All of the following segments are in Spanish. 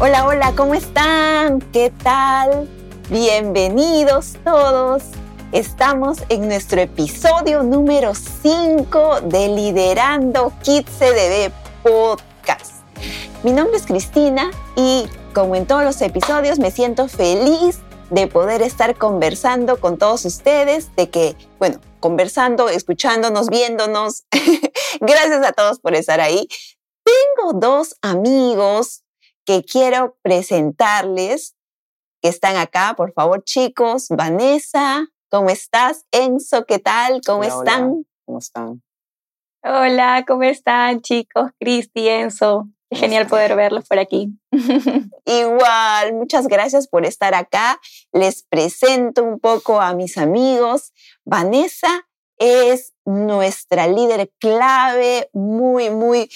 Hola, hola, ¿cómo están? ¿Qué tal? Bienvenidos todos. Estamos en nuestro episodio número 5 de Liderando Kids CDB Podcast. Mi nombre es Cristina y como en todos los episodios me siento feliz de poder estar conversando con todos ustedes, de que, bueno, conversando, escuchándonos, viéndonos. Gracias a todos por estar ahí. Tengo dos amigos que quiero presentarles que están acá. Por favor, chicos, Vanessa, ¿cómo estás? Enzo, ¿qué tal? ¿Cómo están? ¿Cómo están? Hola, ¿cómo están, chicos? Cristi, Enzo. genial poder verlos por aquí. Igual, muchas gracias por estar acá. Les presento un poco a mis amigos. Vanessa es nuestra líder clave, muy, muy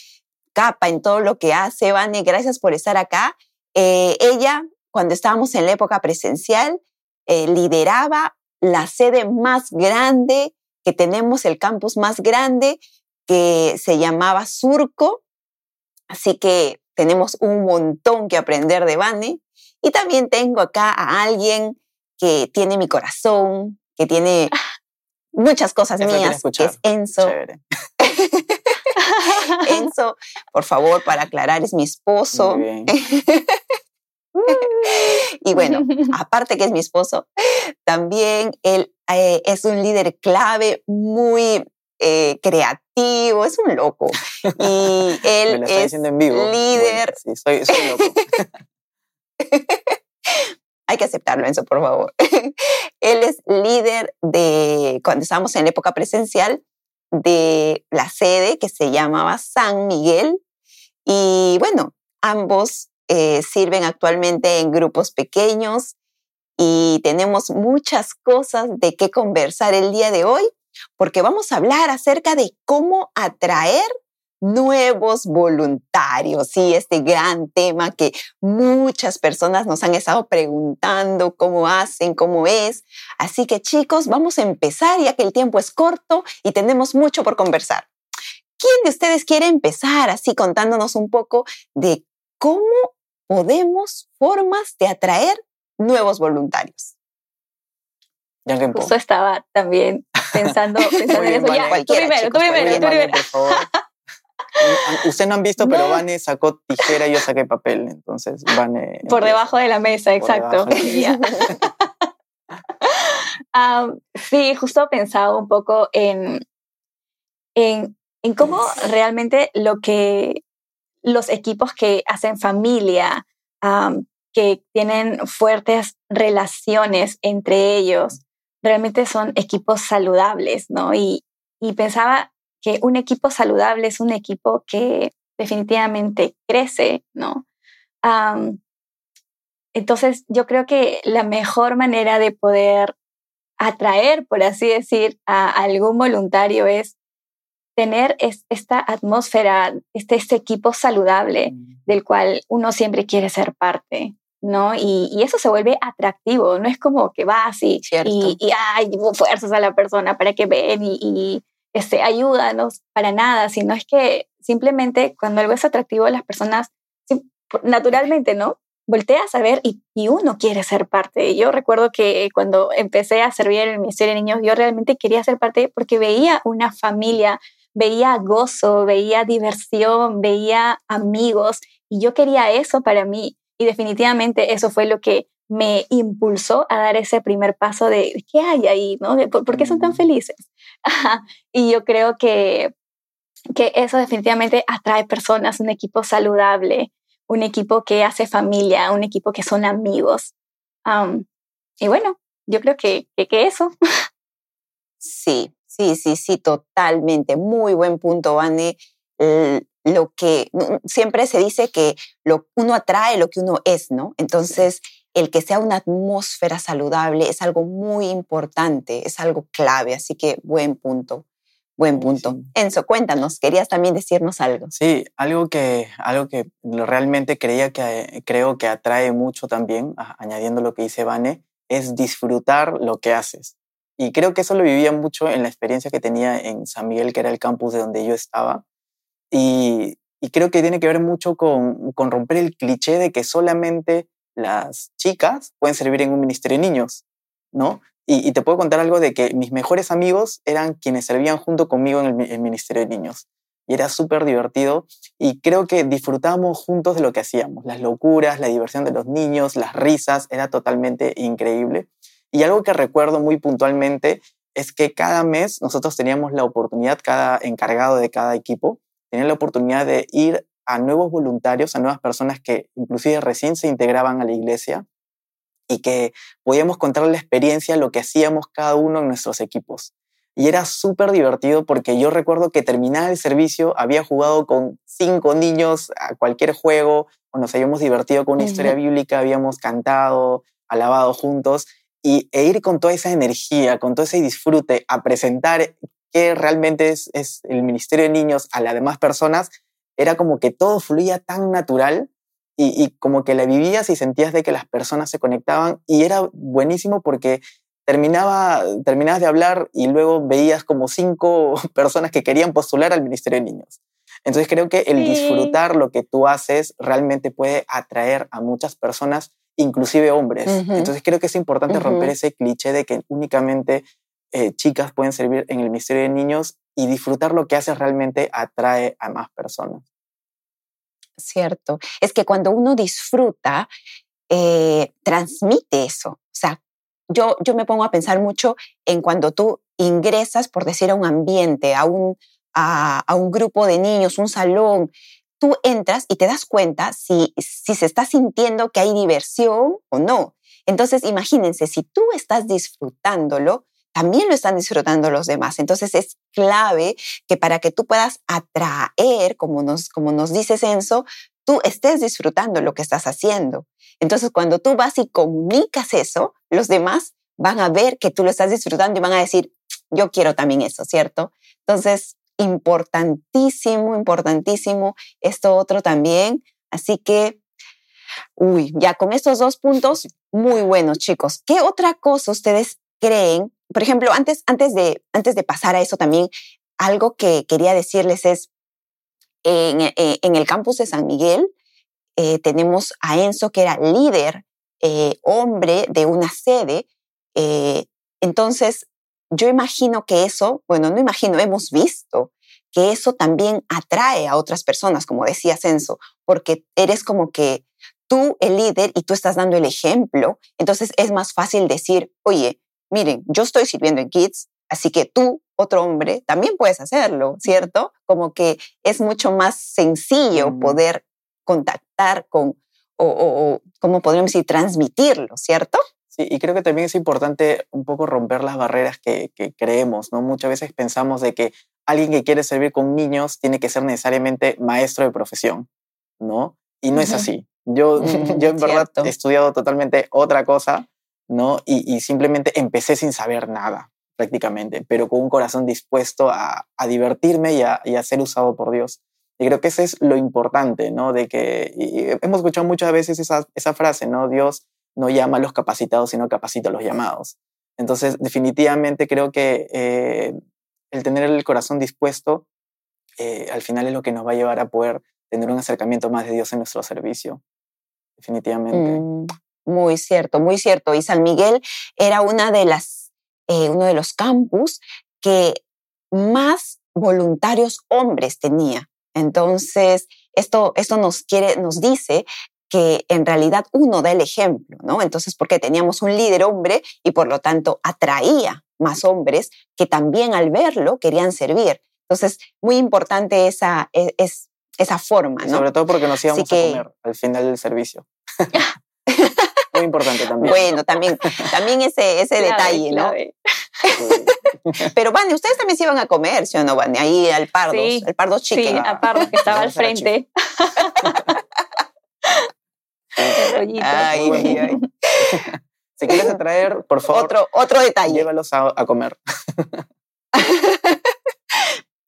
capa en todo lo que hace. Vane, gracias por estar acá. Eh, ella, cuando estábamos en la época presencial, eh, lideraba la sede más grande que tenemos, el campus más grande, que se llamaba Surco. Así que tenemos un montón que aprender de Vane. Y también tengo acá a alguien que tiene mi corazón, que tiene muchas cosas mías, que es Enzo. Enzo, por favor, para aclarar, es mi esposo. y bueno, aparte que es mi esposo, también él eh, es un líder clave, muy eh, creativo, es un loco. Y él es líder. sí, soy, soy loco. Hay que aceptarlo, Enzo, por favor. él es líder de, cuando estábamos en la época presencial, de la sede que se llamaba San Miguel. Y bueno, ambos eh, sirven actualmente en grupos pequeños y tenemos muchas cosas de qué conversar el día de hoy, porque vamos a hablar acerca de cómo atraer nuevos voluntarios. Sí, este gran tema que muchas personas nos han estado preguntando cómo hacen, cómo es. Así que chicos, vamos a empezar ya que el tiempo es corto y tenemos mucho por conversar. ¿Quién de ustedes quiere empezar así contándonos un poco de cómo podemos formas de atraer nuevos voluntarios? Justo estaba también pensando, pensando en eso. Ya, tú primero, tú primero, tú primero. Usted no han visto, pero Vane sacó tijera y yo saqué papel. Entonces, Vane. Por debajo de la mesa, exacto. sí, justo pensaba un poco en, en, en cómo realmente lo que los equipos que hacen familia, que tienen fuertes relaciones entre ellos, realmente son equipos saludables, ¿no? Y, y pensaba que un equipo saludable es un equipo que definitivamente crece, ¿no? entonces, yo creo que la mejor manera de poder atraer, por así decir, a algún voluntario es tener esta atmósfera, este, este equipo saludable mm. del cual uno siempre quiere ser parte, ¿no? Y, eso se vuelve atractivo, no es como que vas y, y, y ay, fuerzas a la persona para que ven y, este, ayúdanos para nada, sino es que simplemente cuando algo es atractivo, las personas naturalmente, ¿no? Volteas a ver y, y uno quiere ser parte. Yo recuerdo que cuando empecé a servir en el Ministerio de Niños, yo realmente quería ser parte porque veía una familia, veía gozo, veía diversión, veía amigos y yo quería eso para mí. Y definitivamente eso fue lo que me impulsó a dar ese primer paso de qué hay ahí, ¿no? por, qué son tan mm. felices? y yo creo que, que eso definitivamente atrae personas, un equipo saludable, un equipo que hace familia, un equipo que son amigos. y bueno, yo creo que, que, eso. sí, sí, sí, sí, totalmente. Muy buen punto, Vane. Lo que siempre se dice que lo, uno atrae lo que uno es, ¿no? Entonces, el que sea una atmósfera saludable es algo muy importante, es algo clave, así que buen punto. Buen punto. Enzo, cuéntanos, querías también decirnos algo. Sí, algo que, algo que realmente creía que, creo que atrae mucho también, añadiendo lo que dice Vane, es disfrutar lo que haces. Y creo que eso lo vivía mucho en la experiencia que tenía en San Miguel, que era el campus de donde yo estaba. Y Y creo que tiene que ver mucho con, con romper el cliché de que solamente las chicas pueden servir en un ministerio de niños, ¿no? Y, te puedo contar algo de que mis mejores amigos eran quienes servían junto conmigo en el, ministerio de niños. Y era súper divertido y creo que disfrutábamos juntos de lo que hacíamos. Las locuras, la diversión de los niños, las risas, era totalmente increíble. Y algo que recuerdo muy puntualmente es que cada mes nosotros teníamos la oportunidad, cada encargado de cada equipo, tenía la oportunidad de ir a nuevos voluntarios, a nuevas personas que inclusive recién se integraban a la iglesia y que podíamos contar la experiencia, lo que hacíamos cada uno en nuestros equipos. Y era súper divertido porque yo recuerdo que terminaba el servicio, había jugado con cinco niños a cualquier juego, o nos habíamos divertido con una historia bíblica, habíamos cantado, alabado juntos, y, e ir con toda esa energía, con todo ese disfrute a presentar qué realmente es, es el Ministerio de Niños a las demás personas, era como que todo fluía tan natural y, como que la vivías y sentías de que las personas se conectaban y era buenísimo porque terminaba, terminabas de hablar y luego veías como cinco personas que querían postular al Ministerio de Niños. Entonces creo que el disfrutar lo que tú haces realmente puede atraer a muchas personas, inclusive hombres. Entonces creo que es importante romper ese cliché de que únicamente eh, chicas pueden servir en el Ministerio de Niños y disfrutar lo que haces realmente atrae a más personas. Cierto. Es que cuando uno disfruta, eh, transmite eso. O sea, yo, yo me pongo a pensar mucho en cuando tú ingresas, por decir, a un ambiente, a un, a, un grupo de niños, un salón, tú entras y te das cuenta si, si se está sintiendo que hay diversión o no. Entonces, imagínense, si tú estás disfrutándolo, también lo están disfrutando los demás. Entonces es clave que para que tú puedas atraer, como nos, como nos dice Censo, tú estés disfrutando lo que estás haciendo. Entonces cuando tú vas y comunicas eso, los demás van a ver que tú lo estás disfrutando y van a decir, yo quiero también eso, ¿cierto? Entonces, importantísimo, importantísimo esto otro también. Así que, uy, ya con estos dos puntos, muy buenos, chicos. ¿Qué otra cosa ustedes creen por ejemplo, antes, antes, de, antes de pasar a eso también, algo que quería decirles es, en, eh, el campus de San Miguel eh, tenemos a Enzo, que era líder, eh, hombre de una sede. entonces, yo imagino que eso, bueno, no imagino, hemos visto que eso también atrae a otras personas, como decía Enzo, porque eres como que tú el líder y tú estás dando el ejemplo, entonces es más fácil decir, oye, miren, yo estoy sirviendo en Kids, así que tú, otro hombre, también puedes hacerlo, ¿cierto? Como que es mucho más sencillo poder contactar con, o, o, como podríamos decir, transmitirlo, ¿cierto? Sí, y creo que también es importante un poco romper las barreras que, creemos, ¿no? Muchas veces pensamos de que alguien que quiere servir con niños tiene que ser necesariamente maestro de profesión, ¿no? Y no es así. Yo, yo en verdad he estudiado totalmente otra cosa ¿no? Y, simplemente empecé sin saber nada, prácticamente, pero con un corazón dispuesto a, divertirme y a, ser usado por Dios. Y creo que eso es lo importante, ¿no? De que hemos escuchado muchas veces esa, frase, ¿no? Dios no llama a los capacitados, sino capacita a los llamados. Entonces, definitivamente creo que eh, el tener el corazón dispuesto eh, al final es lo que nos va a llevar a poder tener un acercamiento más de Dios en nuestro servicio. Definitivamente. Mm. Muy cierto, muy cierto. Y San Miguel era una de las, eh, uno de los campus que más voluntarios hombres tenía. Entonces, esto, esto nos, quiere, nos dice que en realidad uno da el ejemplo, ¿no? Entonces, porque teníamos un líder hombre y por lo tanto atraía más hombres que también al verlo querían servir. Entonces, muy importante esa, e, es, esa forma, ¿no? Sobre todo porque nos íbamos a comer al final del servicio. Muy importante también. Bueno, también, también ese, ese detalle, ¿no? Pero, Vane, ustedes también se iban a comer, ¿sí o no, Vane? Ahí al Pardos, sí, al Pardos Chicken. Sí, al Pardos que estaba al frente. ay, ay, ay. Si quieres traer, por favor. Otro, otro detalle. Llévalos a, a comer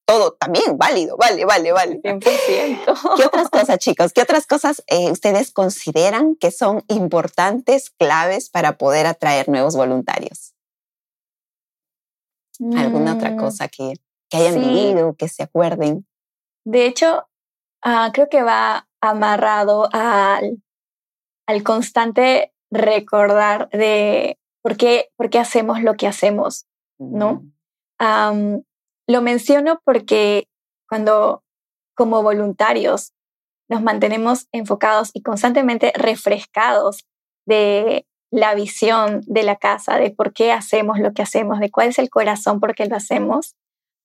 todo también válido, vale, vale, vale. 100%. ¿Qué otras cosas, chicos? ¿Qué otras cosas eh, ustedes consideran que son importantes, claves para poder atraer nuevos voluntarios? ¿Alguna otra mm, cosa que, que hayan vivido, que se acuerden? De hecho, ah, creo que va amarrado al, al constante recordar de por qué, por qué hacemos lo que hacemos, ¿no? Mm. Lo menciono porque cuando como voluntarios nos mantenemos enfocados y constantemente refrescados de la visión de la casa, de por qué hacemos lo que hacemos, de cuál es el corazón por qué lo hacemos,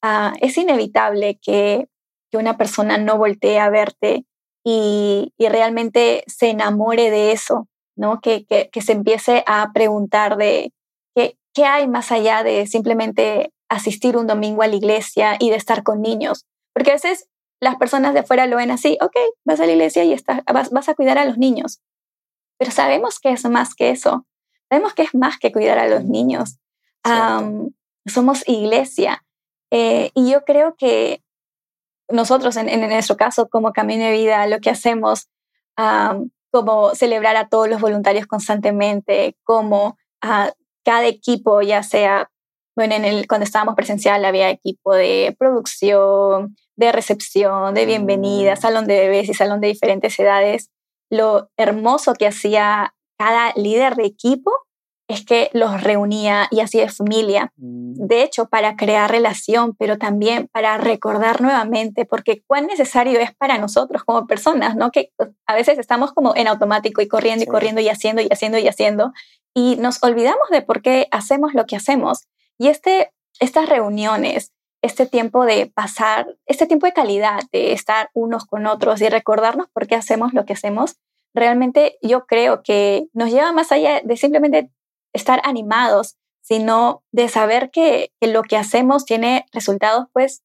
ah, es inevitable que, que, una persona no voltee a verte y, y realmente se enamore de eso, ¿no? Que, que, que se empiece a preguntar de qué, qué hay más allá de simplemente asistir un domingo a la iglesia y de estar con niños. Porque a veces las personas de afuera lo ven así, ok, vas a la iglesia y estás, vas, vas a cuidar a los niños. Pero sabemos que es más que eso. Sabemos que es más que cuidar a los niños. somos iglesia. Eh, y yo creo que nosotros, en, en, nuestro caso, como Camino de Vida, lo que hacemos, como celebrar a todos los voluntarios constantemente, como a cada equipo, ya sea, bueno, en el, cuando estábamos presencial había equipo de producción, de recepción, de bienvenida, mm. salón de bebés y salón de diferentes edades, lo hermoso que hacía cada líder de equipo es que los reunía y hacía familia. Mm. De hecho, para crear relación, pero también para recordar nuevamente, porque cuán necesario es para nosotros como personas, ¿no? Que a veces estamos como en automático y corriendo y corriendo y haciendo y haciendo y haciendo, y nos olvidamos de por qué hacemos lo que hacemos. Y este, estas reuniones, este tiempo de pasar, este tiempo de calidad, de estar unos con otros y recordarnos por qué hacemos lo que hacemos, realmente yo creo que nos lleva más allá de simplemente estar animados, sino de saber que, lo que hacemos tiene resultados pues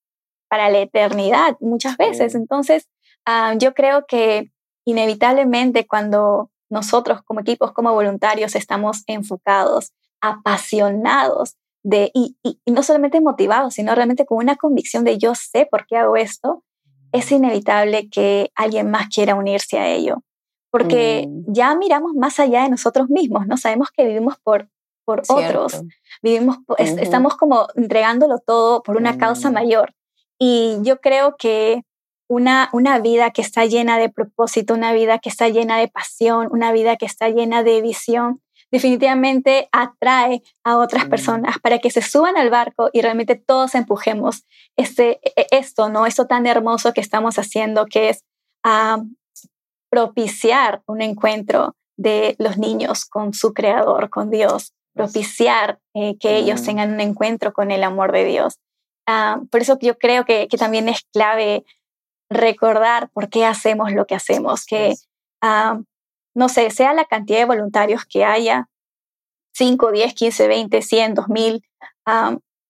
para la eternidad muchas veces. Entonces, ah, yo creo que inevitablemente cuando nosotros como equipos, como voluntarios, estamos enfocados, apasionados y, no solamente motivados, sino realmente con una convicción de yo sé por qué hago esto, es inevitable que alguien más quiera unirse a ello. Porque mm. ya miramos más allá de nosotros mismos, ¿no? Sabemos que vivimos por, por otros, vivimos, estamos como entregándolo todo por una causa mm. mayor. Y yo creo que una, una vida que está llena de propósito, una vida que está llena de pasión, una vida que está llena de visión, definitivamente atrae a otras personas para que se suban al barco y realmente todos empujemos este, e, e, esto, ¿no? Esto tan hermoso que estamos haciendo, que es ah, propiciar un encuentro de los niños con su creador, con Dios, propiciar eh, que ellos tengan un encuentro con el amor de Dios. Por eso yo creo que, que, también es clave recordar por qué hacemos lo que hacemos, que no sé, sea la cantidad de voluntarios que haya, 5, 10, 15, 20, 100, 2000,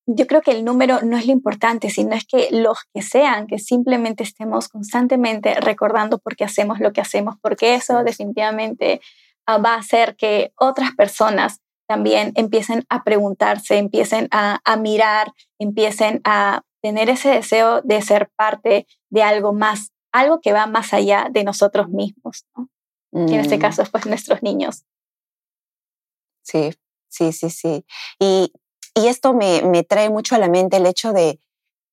yo creo que el número no es lo importante, sino es que los que sean, que simplemente estemos constantemente recordando por qué hacemos lo que hacemos, porque eso definitivamente ah, va a hacer que otras personas también empiecen a preguntarse, empiecen a, mirar, empiecen a tener ese deseo de ser parte de algo más, algo que va más allá de nosotros mismos. ¿no? En este mm. caso, pues nuestros niños. Sí, sí, sí, sí. Y, y esto me, me, trae mucho a la mente el hecho de,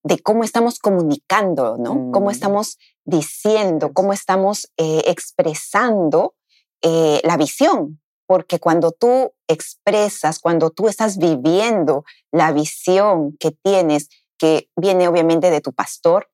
de cómo estamos comunicando, ¿no? Cómo mm. estamos diciendo, cómo estamos eh, expresando eh, la visión. Porque cuando tú expresas, cuando tú estás viviendo la visión que tienes, que viene obviamente de tu pastor,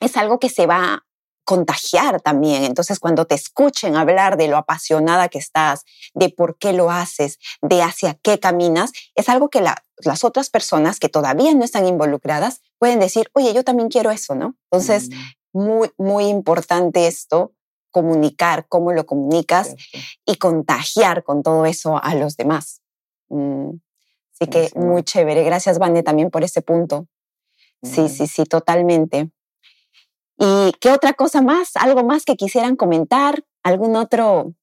es algo que se va contagiar también. Entonces, cuando te escuchen hablar de lo apasionada que estás, de por qué lo haces, de hacia qué caminas, es algo que las otras personas que todavía no están involucradas pueden decir, oye, yo también quiero eso, ¿no? Entonces, mm. muy, muy importante esto, comunicar, cómo lo comunicas y contagiar con todo eso a los demás. Mm. Así que muy chévere. Gracias, Vane, también por ese punto. Sí, sí, sí, totalmente. ¿Y qué otra cosa más? ¿Algo más que quisieran comentar? ¿Algún otro,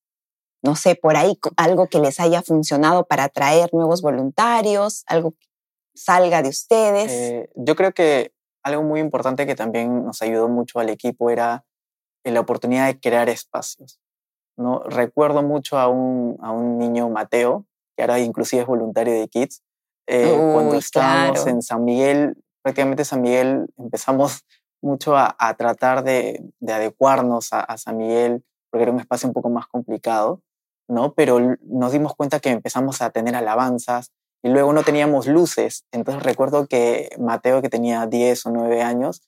no sé, por ahí, algo que les haya funcionado para atraer nuevos voluntarios? ¿Algo que salga de ustedes? Eh, yo creo que algo muy importante que también nos ayudó mucho al equipo era la oportunidad de crear espacios. ¿no? Recuerdo mucho a un, a un niño, Mateo, que ahora inclusive es voluntario de Kids. Eh, cuando estábamos en San Miguel, prácticamente San Miguel empezamos mucho a, tratar de, adecuarnos a, San Miguel, porque era un espacio un poco más complicado, ¿no? Pero nos dimos cuenta que empezamos a tener alabanzas y luego no teníamos luces. Entonces recuerdo que Mateo, que tenía 10 o 9 años,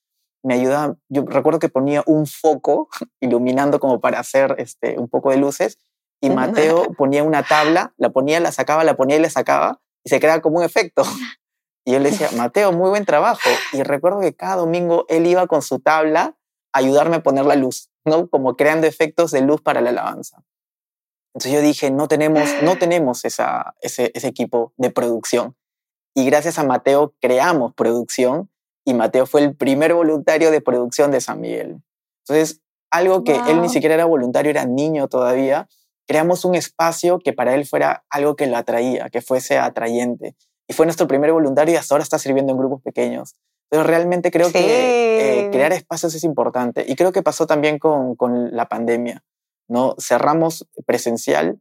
me ayudaba, yo recuerdo que ponía un foco iluminando como para hacer este, un poco de luces y Mateo ponía una tabla, la ponía, la sacaba, la ponía y la sacaba y se creaba como un efecto. Y yo le decía, Mateo, muy buen trabajo. Y recuerdo que cada domingo él iba con su tabla a ayudarme a poner la luz, ¿no? Como creando efectos de luz para la alabanza. Entonces yo dije, no tenemos, no tenemos esa, ese, ese equipo de producción. Y gracias a Mateo creamos producción y Mateo fue el primer voluntario de producción de San Miguel. Entonces, algo que él ni siquiera era voluntario, era niño todavía, creamos un espacio que para él fuera algo que lo atraía, que fuese atrayente. Y fue nuestro primer voluntario y hasta ahora está sirviendo en grupos pequeños. Pero realmente creo que eh, crear espacios es importante. Y creo que pasó también con, con la pandemia. ¿no? Cerramos presencial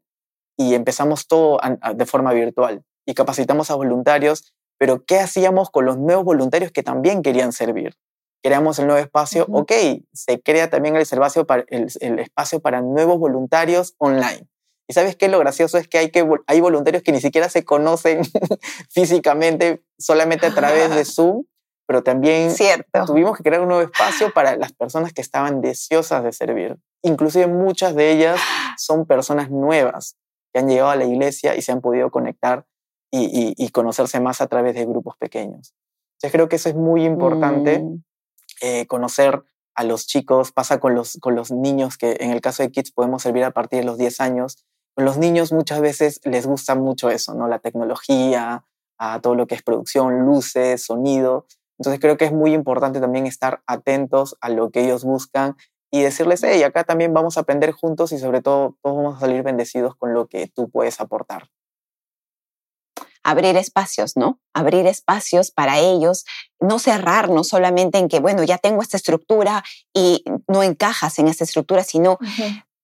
y empezamos todo de forma virtual y capacitamos a voluntarios pero ¿qué hacíamos con los nuevos voluntarios que también querían servir? Creamos el nuevo espacio, ok, se crea también el para, el, espacio para nuevos voluntarios online. Y sabes qué? Lo gracioso es que hay, que hay voluntarios que ni siquiera se conocen físicamente, solamente a través de Zoom, pero también Cierto. tuvimos que crear un nuevo espacio para las personas que estaban deseosas de servir. Inclusive muchas de ellas son personas nuevas que han llegado a la iglesia y se han podido conectar y, conocerse más a través de grupos pequeños. Yo creo que eso es muy importante, mm. eh, conocer a los chicos, pasa con los, con los niños, que en el caso de Kids podemos servir a partir de los 10 años. Los niños muchas veces les gusta mucho eso, ¿no? La tecnología, a todo lo que es producción, luces, sonido. Entonces creo que es muy importante también estar atentos a lo que ellos buscan y decirles, hey, acá también vamos a aprender juntos y sobre todo todos vamos a salir bendecidos con lo que tú puedes aportar abrir espacios, ¿no? Abrir espacios para ellos, no cerrarnos solamente en que, bueno, ya tengo esta estructura y no encajas en esta estructura, sino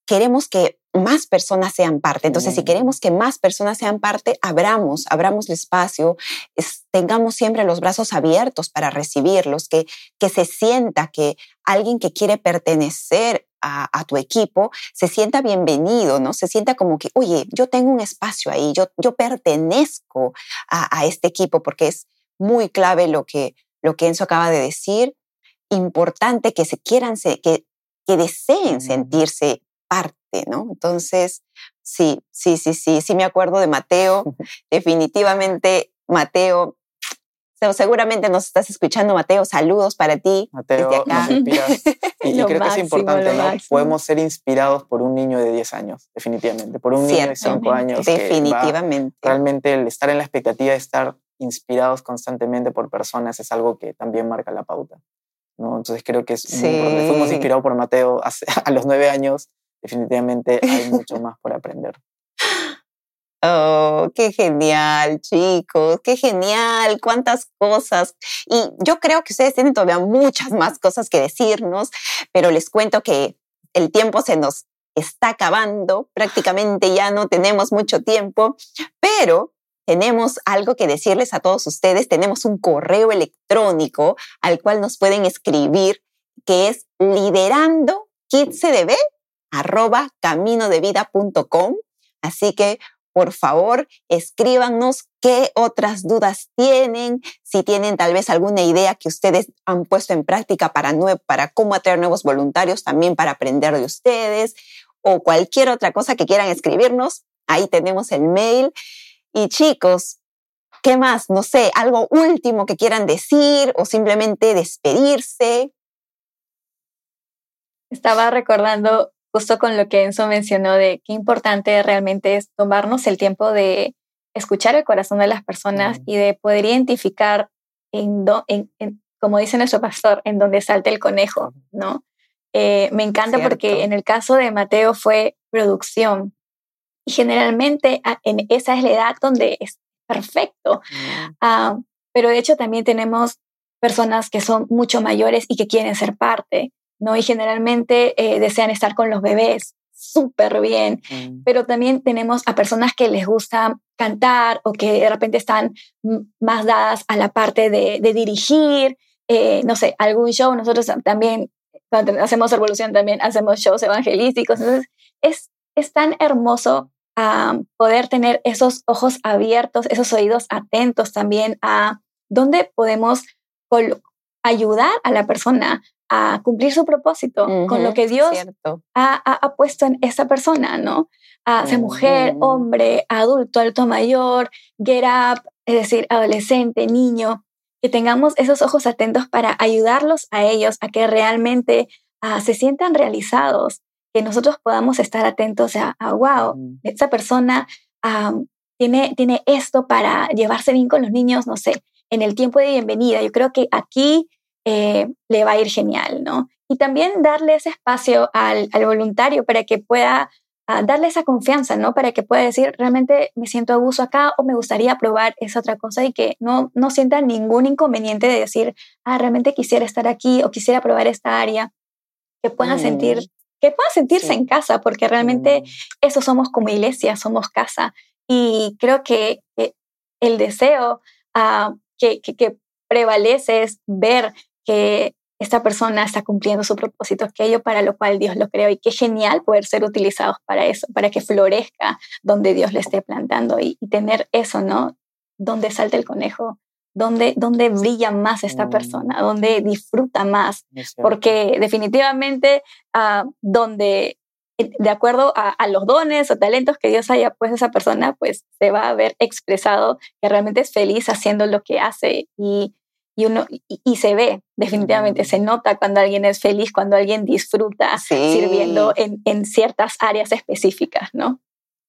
queremos que más personas sean parte. Entonces, si queremos que más personas sean parte, abramos, abramos el espacio, tengamos siempre los brazos abiertos para recibirlos, que, que se sienta que alguien que quiere pertenecer a, tu equipo se sienta bienvenido, ¿no? Se sienta como que, oye, yo tengo un espacio ahí, yo, yo pertenezco a, este equipo, porque es muy clave lo que, lo que Enzo acaba de decir. Importante que se quieran, que, que deseen sentirse parte, ¿no? Entonces, sí, sí, sí, sí, sí me acuerdo de Mateo. Definitivamente, Mateo seguramente nos estás escuchando, Mateo. Saludos para ti. Mateo, desde acá. Y, creo que es importante, ¿no? Podemos ser inspirados por un niño de 10 años, definitivamente. Por un niño de 5 años. Definitivamente. realmente el estar en la expectativa de estar inspirados constantemente por personas es algo que también marca la pauta. ¿no? Entonces creo que es muy importante. Fuimos inspirados por Mateo a los 9 años. Definitivamente hay mucho más por aprender. Oh, qué genial, chicos, qué genial, cuántas cosas. Y yo creo que ustedes tienen todavía muchas más cosas que decirnos, pero les cuento que el tiempo se nos está acabando, prácticamente ya no tenemos mucho tiempo, pero tenemos algo que decirles a todos ustedes. Tenemos un correo electrónico al cual nos pueden escribir, que es liderando arroba caminodevida.com. Así que por favor, escríbanos qué otras dudas tienen, si tienen tal vez alguna idea que ustedes han puesto en práctica para, para cómo atraer nuevos voluntarios, también para aprender de ustedes, o cualquier otra cosa que quieran escribirnos. Ahí tenemos el mail. Y chicos, ¿qué más? No sé, algo último que quieran decir o simplemente despedirse. Estaba recordando justo con lo que Enzo mencionó de qué importante realmente es tomarnos el tiempo de escuchar el corazón de las personas y de poder identificar, en, como dice nuestro pastor, en donde salta el conejo, ¿no? Eh, me encanta porque en el caso de Mateo fue producción y generalmente en esa es la edad donde es perfecto. Ah, pero de hecho también tenemos personas que son mucho mayores y que quieren ser parte. ¿No? Y generalmente eh, desean estar con los bebés súper bien, mm. pero también tenemos a personas que les gusta cantar o que de repente están más dadas a la parte de, dirigir eh, no sé, algún show, nosotros también, cuando hacemos Revolución, también hacemos shows evangelísticos. Entonces, es, es tan hermoso poder tener esos ojos abiertos, esos oídos atentos también a dónde podemos ayudar a la persona a cumplir su propósito con lo que Dios ha, puesto en esa persona, ¿no? A ser mujer, hombre, adulto, alto mayor, get up, es decir, adolescente, niño, que tengamos esos ojos atentos para ayudarlos a ellos a que realmente ah, se sientan realizados, que nosotros podamos estar atentos a, wow, esa persona tiene, tiene esto para llevarse bien con los niños, no sé, en el tiempo de bienvenida. Yo creo que aquí eh, le va a ir genial, ¿no? Y también darle ese espacio al, voluntario para que pueda ah, darle esa confianza, ¿no? Para que pueda decir, realmente me siento a gusto acá o me gustaría probar esa otra cosa y que no, no sienta ningún inconveniente de decir, ah, realmente quisiera estar aquí o quisiera probar esta área, que puedan sentir, mm. que puedan sentirse en casa, porque realmente mm. eso somos como iglesia, somos casa. Y creo que, el deseo uh, que, que, prevalece es ver que esta persona está cumpliendo su propósito, aquello para lo cual Dios lo creó y qué genial poder ser utilizados para eso, para que florezca donde Dios le esté plantando y, tener eso, ¿no? Donde salta el conejo, donde, donde brilla más esta mm. persona, donde disfruta más, porque definitivamente uh, donde eh, de acuerdo a, los dones o talentos que Dios haya puesto esa persona, pues se va a ver expresado que realmente es feliz haciendo lo que hace y, y uno y, se ve definitivamente, se nota cuando alguien es feliz, cuando alguien disfruta sirviendo en, en, ciertas áreas específicas, ¿no?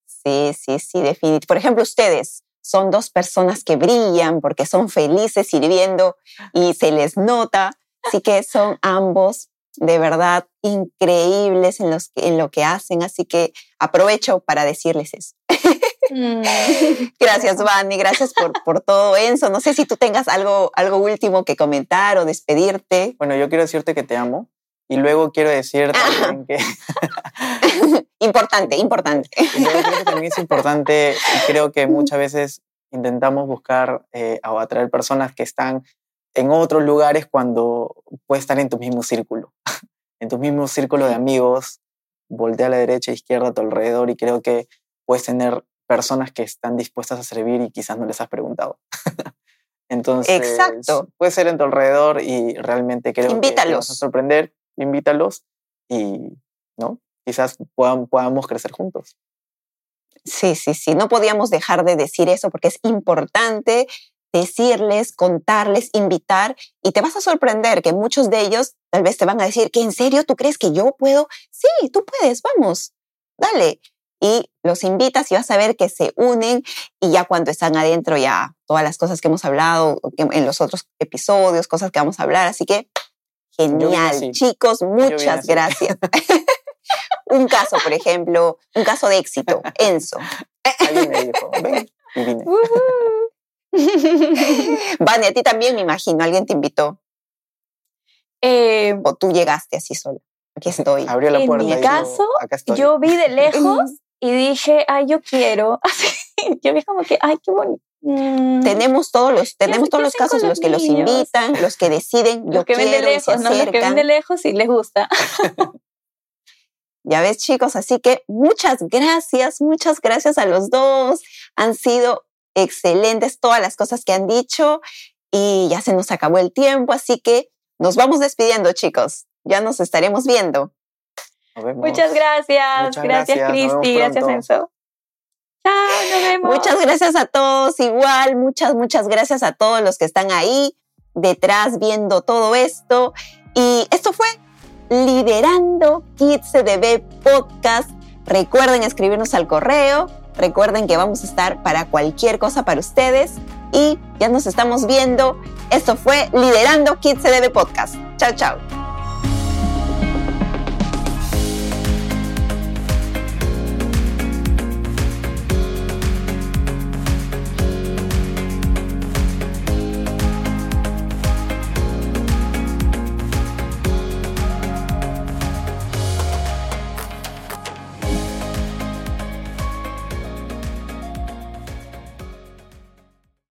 Sí, sí, sí, definitivamente. Por ejemplo, ustedes son dos personas que brillan porque son felices sirviendo y se les nota, así que son ambos de verdad increíbles en, los, en lo que hacen, así que aprovecho para decirles eso. Gracias, Vani, gracias por, por todo, Enzo. No sé si tú tengas algo, algo último que comentar o despedirte. Bueno, yo quiero decirte que te amo y luego quiero decir también que... importante, importante. Y luego creo que también es importante, creo que muchas veces intentamos buscar eh, o atraer personas que están en otros lugares cuando puedes estar en tu mismo círculo, en tu mismo círculo de amigos, voltea a la derecha e izquierda a tu alrededor y creo que puedes tener personas que están dispuestas a servir y quizás no les has preguntado. Entonces, Exacto. puede ser en tu alrededor y realmente creo invítalos. que te vas a sorprender, invítalos y, ¿no? Quizás podamos crecer juntos. Sí, sí, sí, no podíamos dejar de decir eso porque es importante decirles, contarles, invitar y te vas a sorprender que muchos de ellos tal vez te van a decir que en serio tú crees que yo puedo. Sí, tú puedes, vamos, dale. Y los invitas y vas a ver que se unen y ya cuando están adentro ya todas las cosas que hemos hablado en los otros episodios, cosas que vamos a hablar. Así que genial, chicos, muchas gracias. un caso, por ejemplo, un caso de éxito, Enzo. Alguien me dijo, ven y vine. Vane, a ti también me imagino, alguien te invitó. Eh, o tú llegaste así sola. Aquí estoy. Abrió la puerta. En mi caso, yo vi de lejos y dije, ay, yo quiero. yo vi como que, ay, qué bonito. Mm. Tenemos todos los, tenemos todos los casos, los, que los invitan, los que deciden, los que ven de lejos, no, los que ven de lejos y les gusta. ya ves, chicos, así que muchas gracias, muchas gracias a los dos. Han sido excelentes todas las cosas que han dicho y ya se nos acabó el tiempo, así que nos vamos despidiendo, chicos. Ya nos estaremos viendo. Muchas gracias. gracias, Cristi. Gracias, Enzo. Chao, nos vemos. Muchas gracias a todos. Igual, muchas, muchas gracias a todos los que están ahí detrás viendo todo esto. Y esto fue Liderando Kids CDB Podcast. Recuerden escribirnos al correo Recuerden que vamos a estar para cualquier cosa para ustedes y ya nos estamos viendo. Esto fue Liderando Kids CDB Podcast. Chao, chao.